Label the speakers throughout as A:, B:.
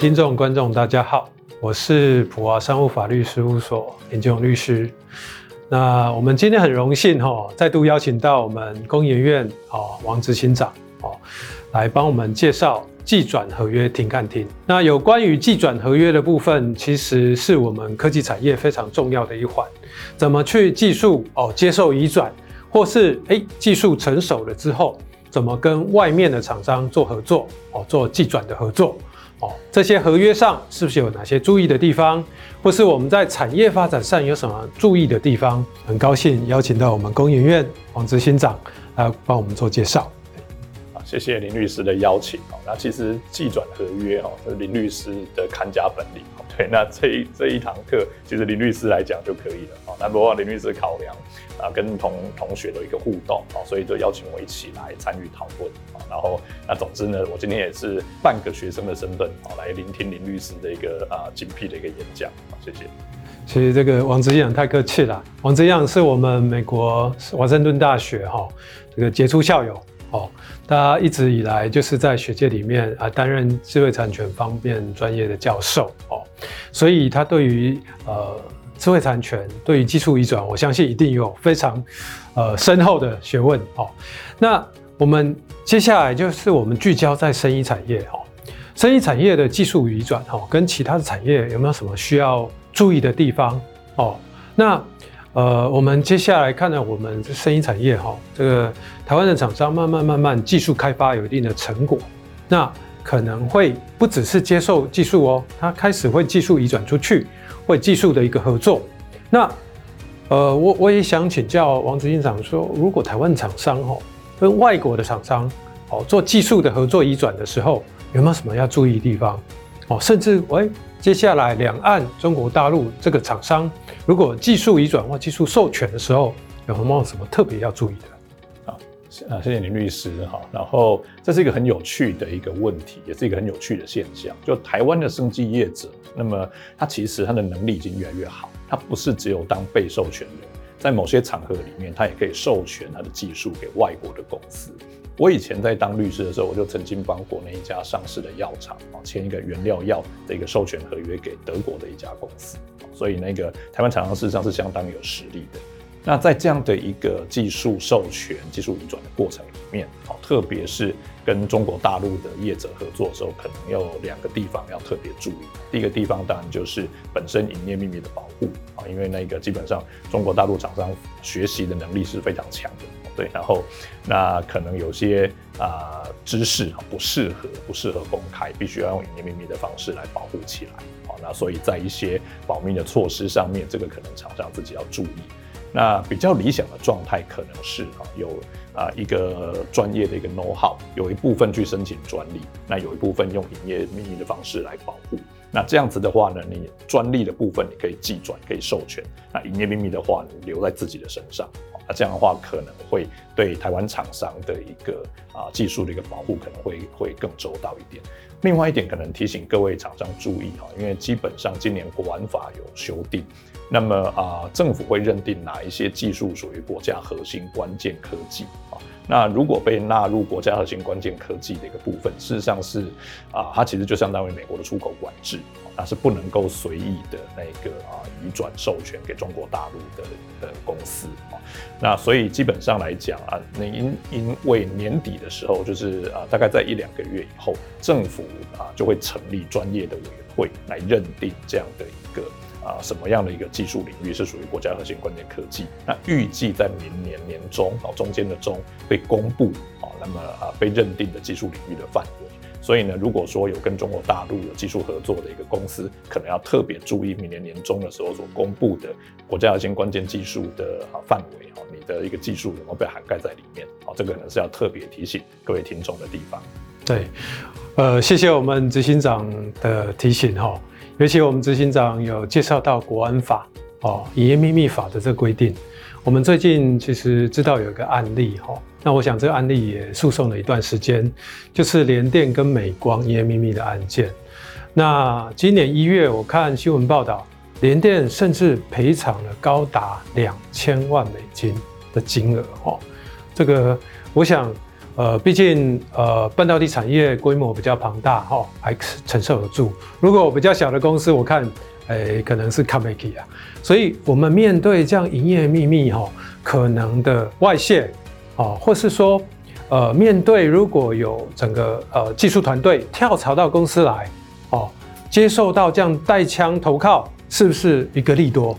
A: 听众、观众，大家好，我是普华商务法律事务所林建宏律师。那我们今天很荣幸哈，再度邀请到我们工研院哦王执行长哦来帮我们介绍技转合约庭看庭。那有关于技转合约的部分，其实是我们科技产业非常重要的一环。怎么去技术哦接受移转，或是诶技术成熟了之后，怎么跟外面的厂商做合作哦做技转的合作。哦，这些合约上是不是有哪些注意的地方，或是我们在产业发展上有什么注意的地方？很高兴邀请到我们工研院王执行长来帮我们做介
B: 绍。谢谢林律师的邀请。那其实技转合约哦，是林律师的看家本领。对，那这一这一堂课，其实林律师来讲就可以了。哦，那不过林律师考量啊，跟同同学的一个互动，所以就邀请我一起来参与讨论啊。然后，那总之呢，我今天也是半个学生的身份，来聆听林律师的一个啊精辟的一个演讲。谢谢。
A: 其实这个王执行长太客气了，王执行长是我们美国华盛顿大学哈这个杰出校友哦，他一直以来就是在学界里面啊担任智慧产权方面专业的教授哦。所以他对于呃智慧产权，对于技术移转，我相信一定有非常呃深厚的学问哦。那我们接下来就是我们聚焦在生医产业哦，生医产业的技术移转哦，跟其他的产业有没有什么需要注意的地方哦？那呃，我们接下来看到我们生医产业哈，这个台湾的厂商慢慢慢慢技术开发有一定的成果，那。可能会不只是接受技术哦，他开始会技术移转出去，会技术的一个合作。那呃，我我也想请教王执行长说，如果台湾厂商哈跟外国的厂商哦做技术的合作移转的时候，有没有什么要注意的地方？哦，甚至喂、接下来两岸中国大陆这个厂商如果技术已转或技术授权的时候，有没有什么特别要注意的？
B: 啊，谢谢林律师哈。然后这是一个很有趣的一个问题，也是一个很有趣的现象。就台湾的生技业者，那么他其实他的能力已经越来越好，他不是只有当被授权人，在某些场合里面，他也可以授权他的技术给外国的公司。我以前在当律师的时候，我就曾经帮国内一家上市的药厂啊签一个原料药的一个授权合约给德国的一家公司，所以那个台湾厂商事实上是相当有实力的。那在这样的一个技术授权、技术移转的过程里面，好，特别是跟中国大陆的业者合作的时候，可能有两个地方要特别注意。第一个地方当然就是本身营业秘密的保护啊，因为那个基本上中国大陆厂商学习的能力是非常强的，对。然后那可能有些啊知识不适合不适合公开，必须要用营业秘密的方式来保护起来。好，那所以在一些保密的措施上面，这个可能厂商自己要注意。那比较理想的状态可能是啊，有啊一个专业的一个 know how，有一部分去申请专利，那有一部分用营业秘密的方式来保护。那这样子的话呢，你专利的部分你可以技转，可以授权；那营业秘密的话，你留在自己的身上。那这样的话可能会对台湾厂商的一个啊技术的一个保护可能会会更周到一点。另外一点可能提醒各位厂商注意哈，因为基本上今年国安法有修订。那么啊，政府会认定哪一些技术属于国家核心关键科技啊？那如果被纳入国家核心关键科技的一个部分，事实上是啊，它其实就相当于美国的出口管制，它是不能够随意的那个啊移转授权给中国大陆的的公司啊。那所以基本上来讲啊，那因因为年底的时候，就是啊大概在一两个月以后，政府啊就会成立专业的委员会来认定这样的一个。啊，什么样的一个技术领域是属于国家核心关键科技？那预计在明年年中啊，中间的中被公布啊，那么啊被认定的技术领域的范围。所以呢，如果说有跟中国大陆有技术合作的一个公司，可能要特别注意明年年中的时候所公布的国家核心关键技术的啊范围啊，你的一个技术有没有被涵盖在里面？啊，这个可能是要特别提醒各位听众的地方。
A: 对，呃，谢谢我们执行长的提醒哈。尤其我们执行长有介绍到国安法哦，营业秘密法的这个规定，我们最近其实知道有一个案例哈，那我想这个案例也诉讼了一段时间，就是联电跟美光营业秘密的案件。那今年一月我看新闻报道，联电甚至赔偿了高达两千万美金的金额哦，这个我想。呃，毕竟呃，半导体产业规模比较庞大哈，还承受得住。如果比较小的公司，我看，诶，可能是卡没起啊。所以，我们面对这样营业秘密哈，可能的外泄，哦，或是说，呃，面对如果有整个呃技术团队跳槽到公司来，哦，接受到这样带枪投靠，是不是一个利多？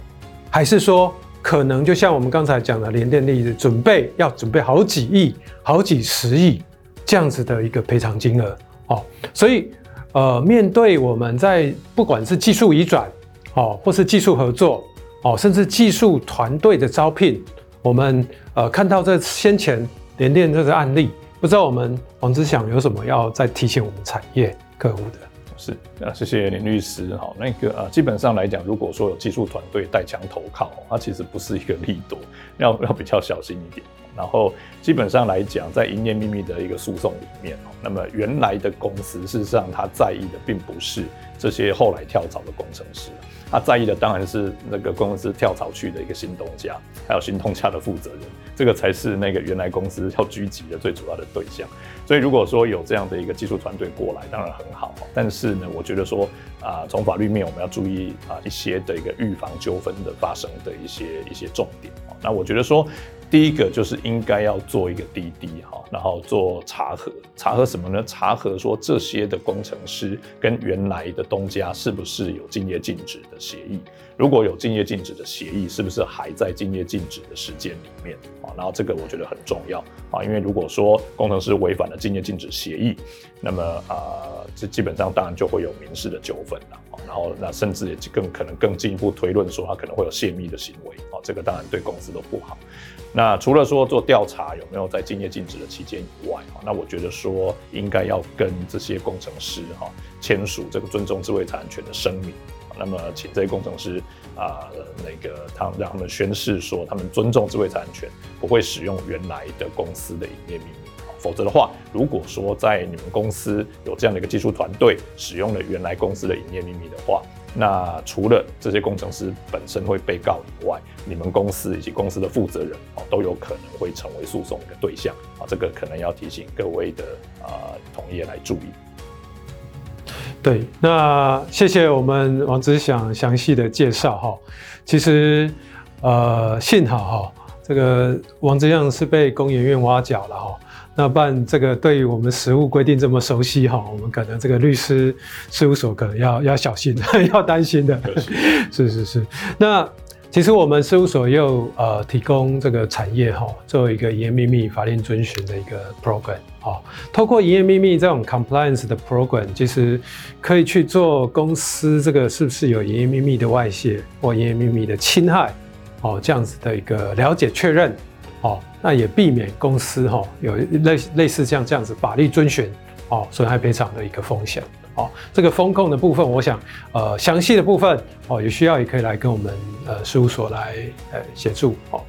A: 还是说？可能就像我们刚才讲的联电例子，准备要准备好几亿、好几十亿这样子的一个赔偿金额哦，所以呃，面对我们在不管是技术移转哦，或是技术合作哦，甚至技术团队的招聘，我们呃看到这先前联电这个案例，不知道我们王之祥有什么要再提醒我们产业客户的？
B: 是啊，谢谢林律师。好，那个啊，基本上来讲，如果说有技术团队带枪投靠，它其实不是一个利多，要要比较小心一点。然后基本上来讲，在营业秘密的一个诉讼里面，那么原来的公司事实上他在意的并不是这些后来跳槽的工程师，他在意的当然是那个公司跳槽去的一个新东家，还有新东家的负责人，这个才是那个原来公司要狙击的最主要的对象。所以如果说有这样的一个技术团队过来，当然很好。但是呢，我觉得说啊，从法律面我们要注意啊一些的一个预防纠纷的发生的一些一些重点。那我觉得说。第一个就是应该要做一个滴滴哈，然后做查核，查核什么呢？查核说这些的工程师跟原来的东家是不是有竞业禁止的协议？如果有竞业禁止的协议，是不是还在竞业禁止的时间里面啊？然后这个我觉得很重要啊，因为如果说工程师违反了竞业禁止协议，那么啊，这基本上当然就会有民事的纠纷了啊。然后那甚至也更可能更进一步推论说他可能会有泄密的行为啊，这个当然对公司都不好。那除了说做调查有没有在竞业禁止的期间以外，哈那我觉得说应该要跟这些工程师哈签署这个尊重智慧产权的声明。那么请这些工程师啊，那个他们让他们宣誓说他们尊重智慧产权，不会使用原来的公司的营业秘密。否则的话，如果说在你们公司有这样的一个技术团队使用了原来公司的营业秘密的话，那除了这些工程师本身会被告以外，你们公司以及公司的负责人哦都有可能会成为诉讼的对象啊，这个可能要提醒各位的啊同业来注意。
A: 对，那谢谢我们王之祥详细的介绍哈。其实呃幸好哈，这个王志祥是被工研院挖角了哈。那办这个对于我们实务规定这么熟悉哈，我们可能这个律师事务所可能要要小心，要担心的。是是是。那其实我们事务所又呃提供这个产业哈，作为一个营业秘密法令遵循的一个 program 啊，透过营业秘密这种 compliance 的 program，其实可以去做公司这个是不是有营业秘密的外泄或营业秘密的侵害哦，这样子的一个了解确认。哦，那也避免公司哈有类类似像这样子法律遵循哦损害赔偿的一个风险哦。这个风控的部分，我想呃详细的部分哦有需要也可以来跟我们呃事务所来呃协助哦。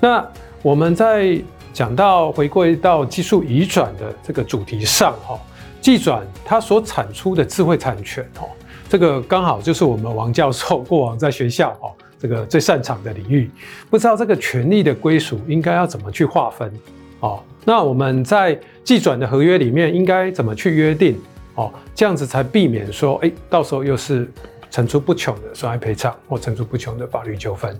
A: 那我们在讲到回归到技术移转的这个主题上哈，技转它所产出的智慧产权哦，这个刚好就是我们王教授过往在学校哦。这个最擅长的领域，不知道这个权利的归属应该要怎么去划分哦？那我们在计转的合约里面应该怎么去约定哦？这样子才避免说，哎，到时候又是层出不穷的损害赔偿或层出不穷的法律纠纷。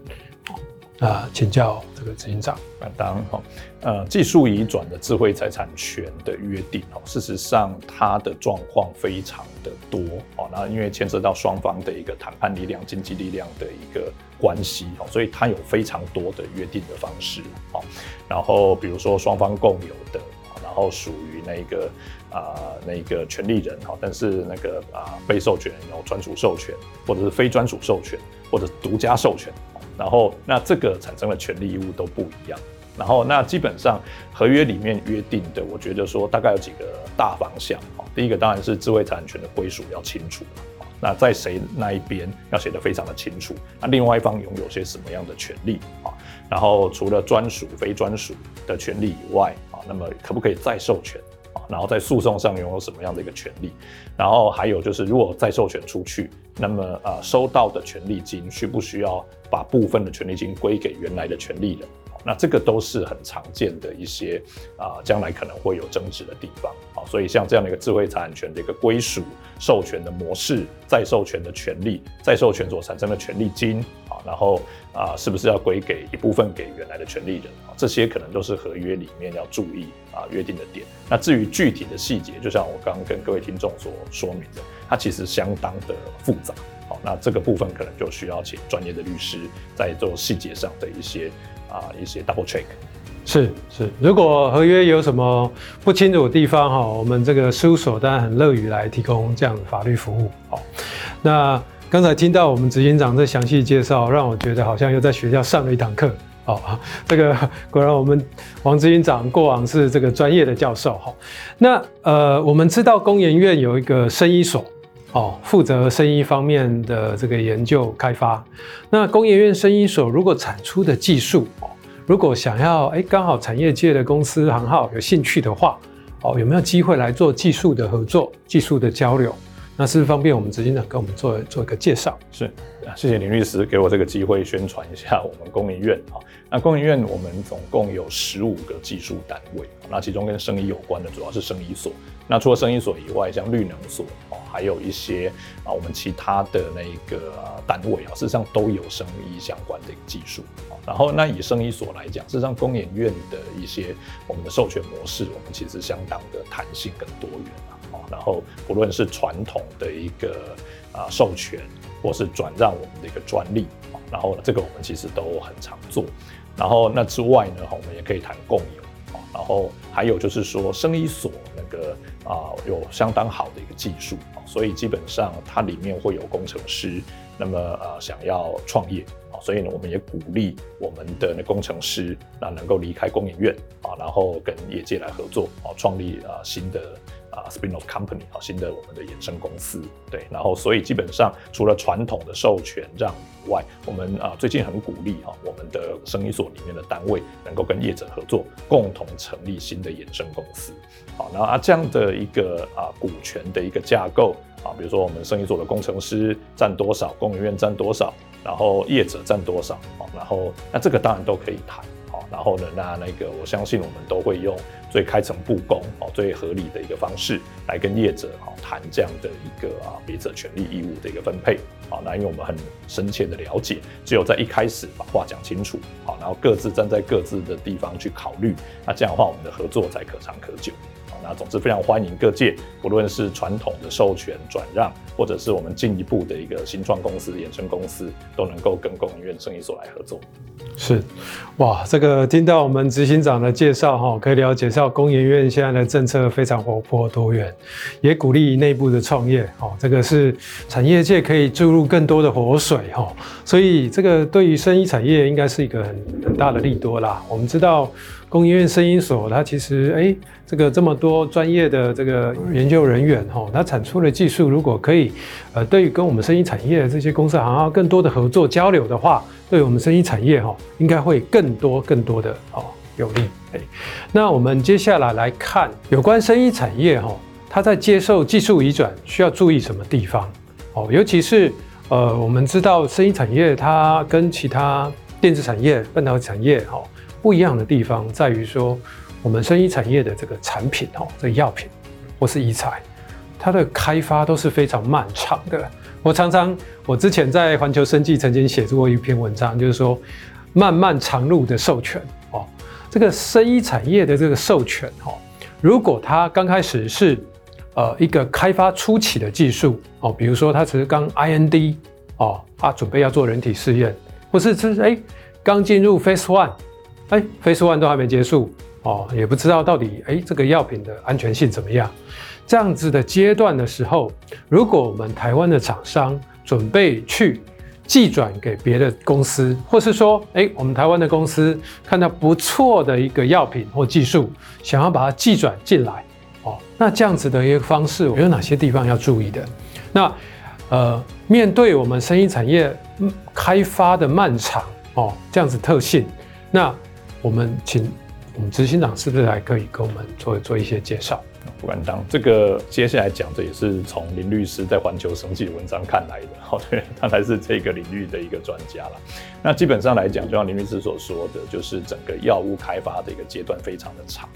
A: 啊，请教这个执行长。
B: 当然哈，呃，技术移转的智慧财产权的约定哦，事实上它的状况非常的多哦。那因为牵涉到双方的一个谈判力量、经济力量的一个关系哦，所以它有非常多的约定的方式哦。然后比如说双方共有的，然后属于那个啊、那个权利人哈，但是那个啊被授权人有专属授权，或者是非专属授权，或者独家授权。然后，那这个产生的权利义务都不一样。然后，那基本上合约里面约定的，我觉得说大概有几个大方向。第一个当然是智慧产权的归属要清楚。那在谁那一边要写得非常的清楚。那另外一方拥有些什么样的权利啊？然后除了专属、非专属的权利以外啊，那么可不可以再授权？然后在诉讼上拥有什么样的一个权利？然后还有就是，如果再授权出去，那么呃收到的权利金需不需要把部分的权利金归给原来的权利人？那这个都是很常见的一些啊，将来可能会有争执的地方。啊，所以像这样的一个智慧财产权的一个归属、授权的模式、再授权的权利、再授权所产生的权利金啊，然后啊，是不是要归给一部分给原来的权利人？这些可能都是合约里面要注意啊约定的点。那至于具体的细节，就像我刚刚跟各位听众所说明的，它其实相当的复杂。好，那这个部分可能就需要请专业的律师在做细节上的一些啊一些 double check。
A: 是是，如果合约有什么不清楚的地方哈，我们这个事务所当然很乐于来提供这样的法律服务。好，那刚才听到我们执行长这详细介绍，让我觉得好像又在学校上了一堂课。好，这个果然我们王执行长过往是这个专业的教授。哈，那呃，我们知道工研院有一个生医所。哦，负责生医方面的这个研究开发。那工研院生医所如果产出的技术，哦，如果想要哎，刚好产业界的公司行号有兴趣的话，哦，有没有机会来做技术的合作、技术的交流？那是不是方便我们执行长跟我们做做一个介绍？
B: 是，谢谢林律师给我这个机会宣传一下我们工研院啊。那工研院我们总共有十五个技术单位，那其中跟生医有关的主要是生医所。那除了生医所以外，像绿能所哦，还有一些啊我们其他的那个单位啊，事实上都有生医相关的技术啊。然后那以生医所来讲，事实上工研院的一些我们的授权模式，我们其实相当的弹性跟多元啊。然后，不论是传统的一个啊授权，或是转让我们的一个专利啊，然后这个我们其实都很常做。然后那之外呢，我们也可以谈共有啊。然后还有就是说，生医所那个啊有相当好的一个技术啊，所以基本上它里面会有工程师，那么呃想要创业啊，所以呢我们也鼓励我们的那工程师那能够离开工研院啊，然后跟业界来合作啊，创立啊新的。啊，spin-off company 啊，新的我们的衍生公司，对，然后所以基本上除了传统的授权让以外，我们啊最近很鼓励哈，我们的生意所里面的单位能够跟业者合作，共同成立新的衍生公司，好，那啊这样的一个啊股权的一个架构啊，比如说我们生意所的工程师占多少，工研院占多少，然后业者占多少，啊，然后那这个当然都可以谈。然后呢，那那个我相信我们都会用最开诚布公哦、最合理的一个方式来跟业者哦谈这样的一个啊彼此权利义务的一个分配啊。那因为我们很深切的了解，只有在一开始把话讲清楚好，然后各自站在各自的地方去考虑，那这样的话我们的合作才可长可久。那总之非常欢迎各界，不论是传统的授权转让，或者是我们进一步的一个新创公司、衍生公司，都能够跟工研院生意所来合作。
A: 是，哇，这个听到我们执行长的介绍哈，可以了解到工研院现在的政策非常活泼多元，也鼓励内部的创业哦，这个是产业界可以注入更多的活水哈，所以这个对于生意产业应该是一个很很大的利多啦。我们知道。工研院声音所，它其实哎，这个这么多专业的这个研究人员哈，它产出的技术如果可以，呃，对于跟我们声音产业这些公司行号更多的合作交流的话，对我们声音产业哈，应该会更多更多的哦有利。哎，那我们接下来来看有关声音产业哈，它在接受技术移转需要注意什么地方？哦，尤其是呃，我们知道声音产业它跟其他电子产业、半导体产业哈。不一样的地方在于说，我们生医产业的这个产品哦，这药品或是医材，它的开发都是非常漫长的。我常常，我之前在环球生技曾经写过一篇文章，就是说漫漫长路的授权哦，这个生医产业的这个授权哦，如果它刚开始是呃一个开发初期的技术哦，比如说它只是刚 IND 哦，啊准备要做人体试验，或是是哎刚进入 Phase One。哎，Phase One 都还没结束哦，也不知道到底哎这个药品的安全性怎么样。这样子的阶段的时候，如果我们台湾的厂商准备去寄转给别的公司，或是说哎我们台湾的公司看到不错的一个药品或技术，想要把它寄转进来哦，那这样子的一个方式有哪些地方要注意的？那呃，面对我们生医产业开发的漫长哦，这样子特性，那我们请我们执行长是不是还可以跟我们做做一些介绍？
B: 不敢当。这个接下来讲的也是从林律师在环球生计文章看来的，好，对，他才是这个领域的一个专家了。那基本上来讲，就像林律师所说的，就是整个药物开发的一个阶段非常的长。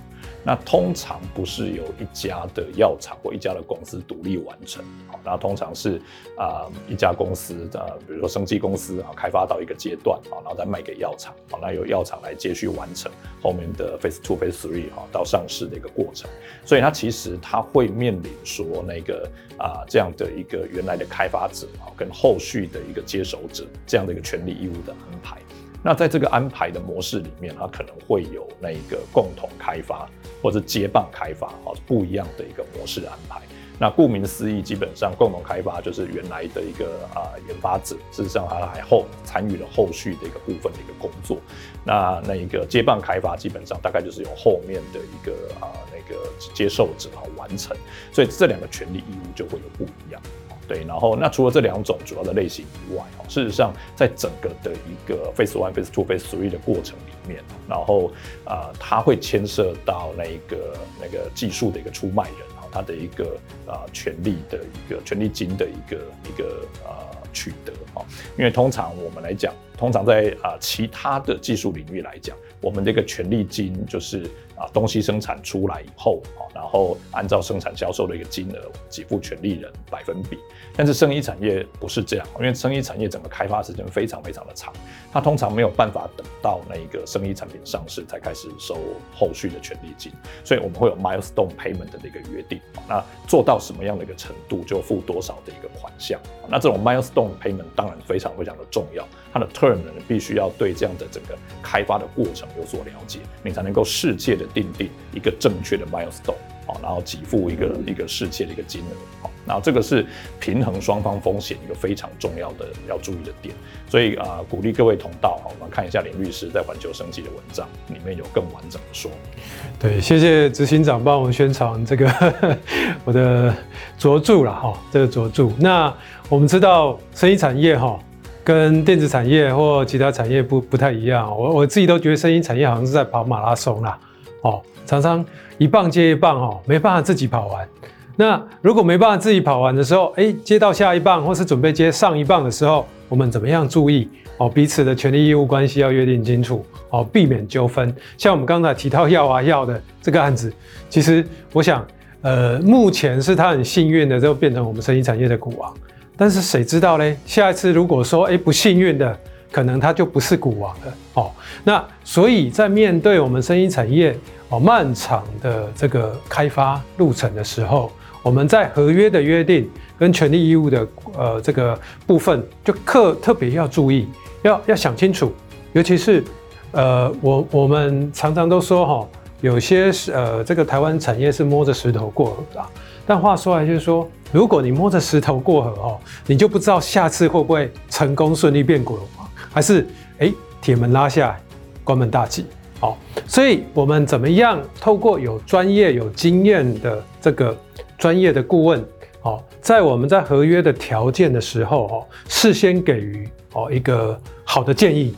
B: 那通常不是由一家的药厂或一家的公司独立完成，好，那通常是啊、一家公司的，比如说生技公司啊，开发到一个阶段啊，然后再卖给药厂，好，那由药厂来接续完成后面的 phase two、phase three 哈到上市的一个过程，所以它其实它会面临说那个啊这样的一个原来的开发者啊跟后续的一个接手者这样的一个权利义务的安排。那在这个安排的模式里面，它可能会有那个共同开发或者接棒开发啊，不一样的一个模式安排。那顾名思义，基本上共同开发就是原来的一个啊研发者，事实上他还后参与了后续的一个部分的一个工作。那那一个接棒开发，基本上大概就是由后面的一个啊那个接受者啊完成。所以这两个权利义务就会有不一样。对，然后那除了这两种主要的类型以外哦，事实上在整个的一个 face one、face two、face three 的过程里面，然后啊、呃，它会牵涉到那一个那个技术的一个出卖人啊，他的一个啊、权利的一个权利金的一个一个啊、取得啊，因为通常我们来讲，通常在啊、其他的技术领域来讲，我们这个权利金就是。啊，东西生产出来以后，啊，然后按照生产销售的一个金额给付权利人百分比。但是生医产业不是这样，因为生医产业整个开发时间非常非常的长，它通常没有办法等到那个生医产品上市才开始收后续的权利金，所以我们会有 milestone payment 的一个约定。那做到什么样的一个程度，就付多少的一个款项。那这种 milestone payment 当然非常非常的重要，它的 term 呢必须要对这样的整个开发的过程有所了解，你才能够世界的。定定一个正确的 milestone，好，然后给付一个一个世界的一个金额，好，然后这个是平衡双方风险一个非常重要的要注意的点，所以啊，鼓励各位同道，好，我们看一下林律师在环球升级的文章里面有更完整的说明。
A: 对，谢谢执行长帮我们宣传这个 我的着著了哈，这个着著。那我们知道生意产业哈，跟电子产业或其他产业不不太一样，我我自己都觉得声音产业好像是在跑马拉松啦。哦，常常一棒接一棒哦，没办法自己跑完。那如果没办法自己跑完的时候，哎，接到下一棒或是准备接上一棒的时候，我们怎么样注意哦？彼此的权利义务关系要约定清楚哦，避免纠纷。像我们刚才提到药啊药的这个案子，其实我想，呃，目前是他很幸运的，就变成我们生医产业的股王。但是谁知道嘞？下一次如果说哎不幸运的。可能他就不是股王了哦。那所以在面对我们生医产业哦漫长的这个开发路程的时候，我们在合约的约定跟权利义务的呃这个部分，就特特别要注意，要要想清楚。尤其是呃我我们常常都说哈，有些是呃这个台湾产业是摸着石头过河的。但话说来就是说，如果你摸着石头过河哦，你就不知道下次会不会成功顺利变股王。还是哎，铁门拉下来，关门大吉。好，所以我们怎么样透过有专业、有经验的这个专业的顾问，哦，在我们在合约的条件的时候，哦，事先给予哦一个好的建议，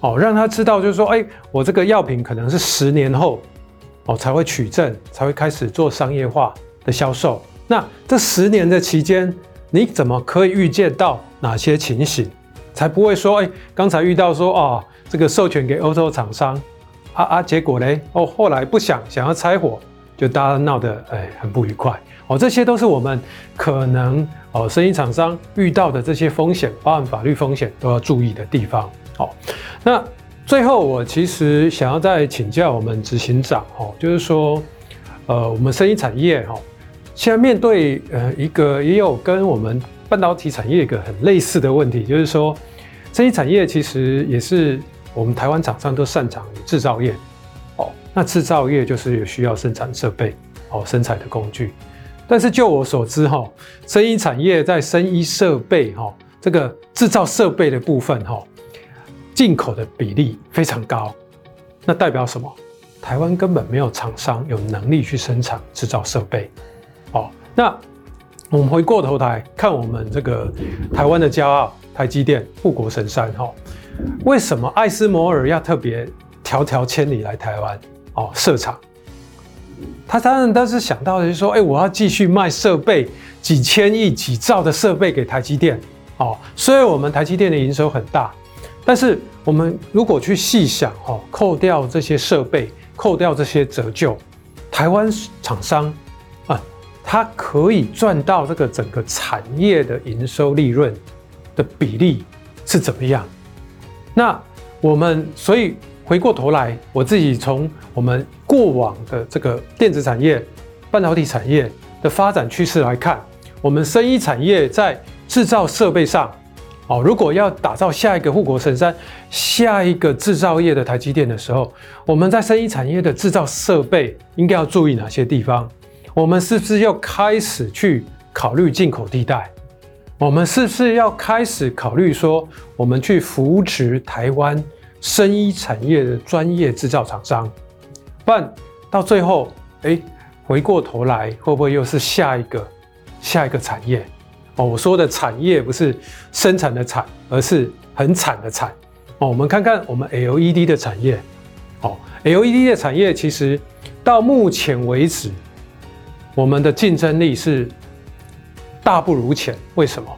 A: 哦，让他知道就是说，哎，我这个药品可能是十年后哦才会取证，才会开始做商业化的销售。那这十年的期间，你怎么可以预见到哪些情形？才不会说，哎，刚才遇到说，哦，这个授权给欧洲厂商，啊啊，结果嘞，哦，后来不想想要拆伙，就大家闹得哎很不愉快，哦，这些都是我们可能哦，生意厂商遇到的这些风险，包含法律风险都要注意的地方。哦，那最后我其实想要再请教我们执行长，哦，就是说，呃，我们生意产业，哈，现在面对呃一个也有跟我们。半导体产业一个很类似的问题，就是说，这些产业其实也是我们台湾厂商都擅长制造业，哦，那制造业就是有需要生产设备，哦，生产的工具。但是就我所知，哈，生医产业在生医设备，哈，这个制造设备的部分，哈，进口的比例非常高。那代表什么？台湾根本没有厂商有能力去生产制造设备，哦，那。我们回过头来看，我们这个台湾的骄傲台积电护国神山哈，为什么艾斯摩尔要特别迢迢千里来台湾哦设厂？他当然当时想到的是说，哎，我要继续卖设备，几千亿、几兆的设备给台积电。哦，虽然我们台积电的营收很大，但是我们如果去细想，哦，扣掉这些设备，扣掉这些折旧，台湾厂商，它可以赚到这个整个产业的营收利润的比例是怎么样？那我们所以回过头来，我自己从我们过往的这个电子产业、半导体产业的发展趋势来看，我们生医产业在制造设备上，哦，如果要打造下一个护国神山、下一个制造业的台积电的时候，我们在生医产业的制造设备应该要注意哪些地方？我们是不是要开始去考虑进口替代？我们是不是要开始考虑说，我们去扶持台湾生医产业的专业制造厂商？不然到最后，哎，回过头来会不会又是下一个下一个产业？哦，我说的产业不是生产的产，而是很惨的惨。哦，我们看看我们 LED 的产业。哦，LED 的产业其实到目前为止，我们的竞争力是大不如前。为什么？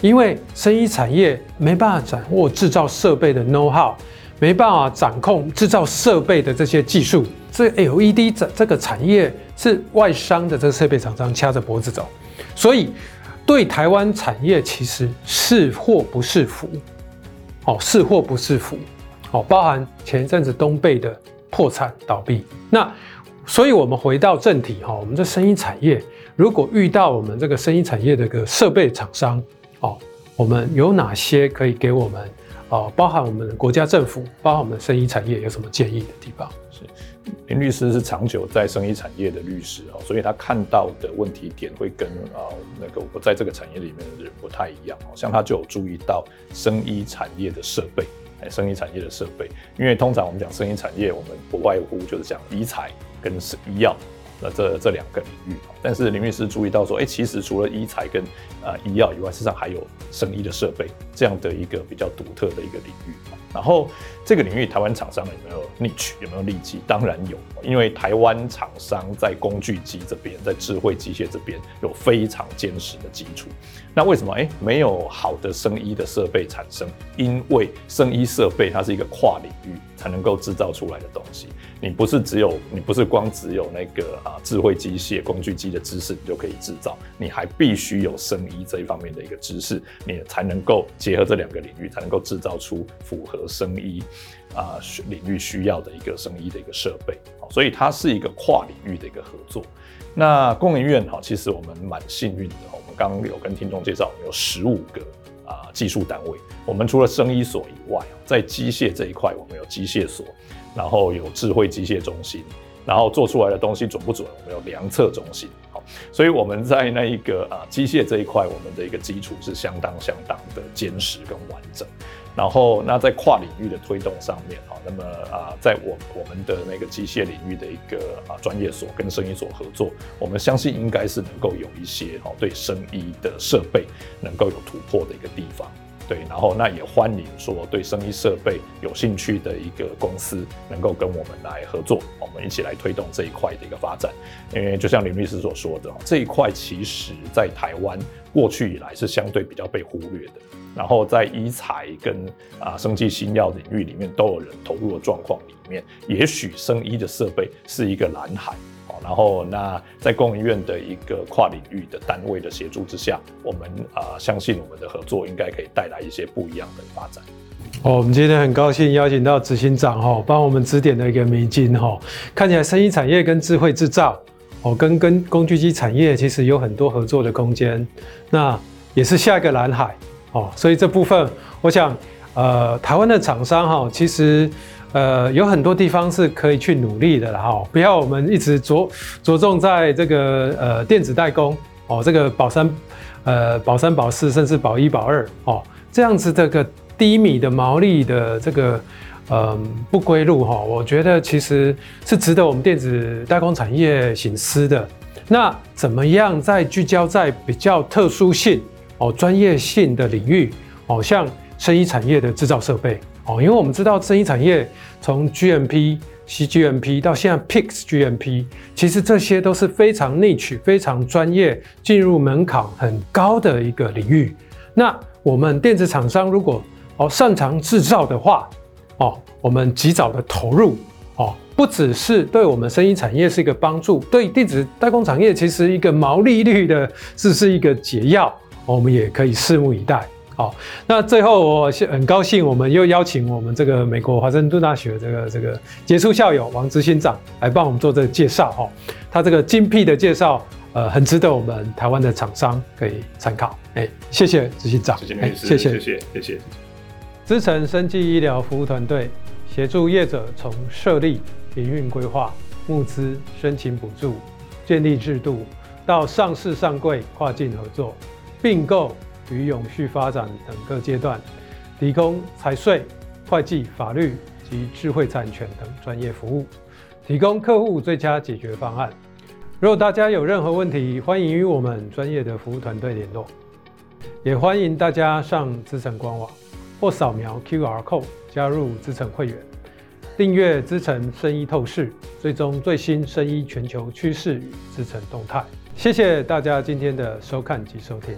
A: 因为生医产业没办法掌握制造设备的 know how，没办法掌控制造设备的这些技术。这 LED 这这个产业是外商的这个设备厂商掐着脖子走，所以。对台湾产业其实是祸不是福，哦，是祸不是福，哦，包含前一阵子东贝的破产倒闭。那所以，我们回到正题哈，我们的生医产业如果遇到我们这个生医产业的个设备厂商，哦，我们有哪些可以给我们？哦，包含我们的国家政府，包含我们的生医产业有什么建议的地方？
B: 是。林律师是长久在生医产业的律师哦，所以他看到的问题点会跟啊那个我在这个产业里面的人不太一样哦。像他就有注意到生医产业的设备，哎，生医产业的设备，因为通常我们讲生医产业，我们不外乎就是讲医材跟医药。那这这两个领域，但是林律师注意到说，哎，其实除了医材跟啊医药以外，事实上还有生医的设备这样的一个比较独特的一个领域。然后这个领域，台湾厂商有没有 niche，有没有利基？当然有，因为台湾厂商在工具机这边，在智慧机械这边有非常坚实的基础。那为什么哎没有好的生医的设备产生？因为生医设备它是一个跨领域才能够制造出来的东西。你不是只有你不是光只有那个啊智慧机械工具机的知识，你就可以制造，你还必须有生医这一方面的一个知识，你才能够结合这两个领域，才能够制造出符合生医啊领域需要的一个生医的一个设备。所以它是一个跨领域的一个合作。那工研院哈，其实我们蛮幸运的，我们刚刚有跟听众介绍，有十五个啊技术单位。我们除了生医所以外，在机械这一块，我们有机械所。然后有智慧机械中心，然后做出来的东西准不准？我们有量测中心，所以我们在那一个啊机械这一块，我们的一个基础是相当相当的坚实跟完整。然后那在跨领域的推动上面，哈，那么啊，在我我们的那个机械领域的一个啊专业所跟生医所合作，我们相信应该是能够有一些哈对生医的设备能够有突破的一个地方。对，然后那也欢迎说对生医设备有兴趣的一个公司能够跟我们来合作，我们一起来推动这一块的一个发展。因为就像林律师所说的，这一块其实在台湾过去以来是相对比较被忽略的。然后在医材跟啊生技新药领域里面都有人投入的状况里面，也许生医的设备是一个蓝海。然后，那在工研院的一个跨领域的单位的协助之下，我们啊、相信我们的合作应该可以带来一些不一样的发展。
A: 哦，我们今天很高兴邀请到执行长哈，帮我们指点了一个迷津哈。看起来生医产业跟智慧制造哦，跟跟工具机产业其实有很多合作的空间，那也是下一个蓝海哦。所以这部分，我想呃，台湾的厂商哈，其实。呃，有很多地方是可以去努力的啦，哈，不要我们一直着着重在这个呃电子代工哦，这个保三呃保三保四，甚至保一保二哦，这样子这个低迷的毛利的这个呃不归路哈，我觉得其实是值得我们电子代工产业醒思的。那怎么样在聚焦在比较特殊性哦专业性的领域哦，像生医产业的制造设备。哦，因为我们知道生医产业从 GMP CGMP 到现在 PICS GMP，其实这些都是非常 niche、非常专业、进入门槛很高的一个领域。那我们电子厂商如果哦擅长制造的话，哦，我们及早的投入哦，不只是对我们生医产业是一个帮助，对电子代工产业其实一个毛利率的是是一个解药，我们也可以拭目以待。好，那最后我很高兴，我们又邀请我们这个美国华盛顿大学这个这个杰出校友王执行长来帮我们做这个介绍哈。他这个精辟的介绍，呃，很值得我们台湾的厂商可以参考。哎，谢谢执行长，谢谢，谢谢，谢谢，谢谢。资诚生技医疗服务团队协助业者从设立、营运规划、募资、申请补助、建立制度到上市上柜、跨境合作、并购。与永续发展等各阶段，提供财税、会计、法律及智慧产权等专业服务，提供客户最佳解决方案。如果大家有任何问题，欢迎与我们专业的服务团队联络，也欢迎大家上资诚官网或扫描 QR Code 加入资诚会员，订阅资诚生意透视，追踪最新生意全球趋势与资诚动态。谢谢大家今天的收看及收听。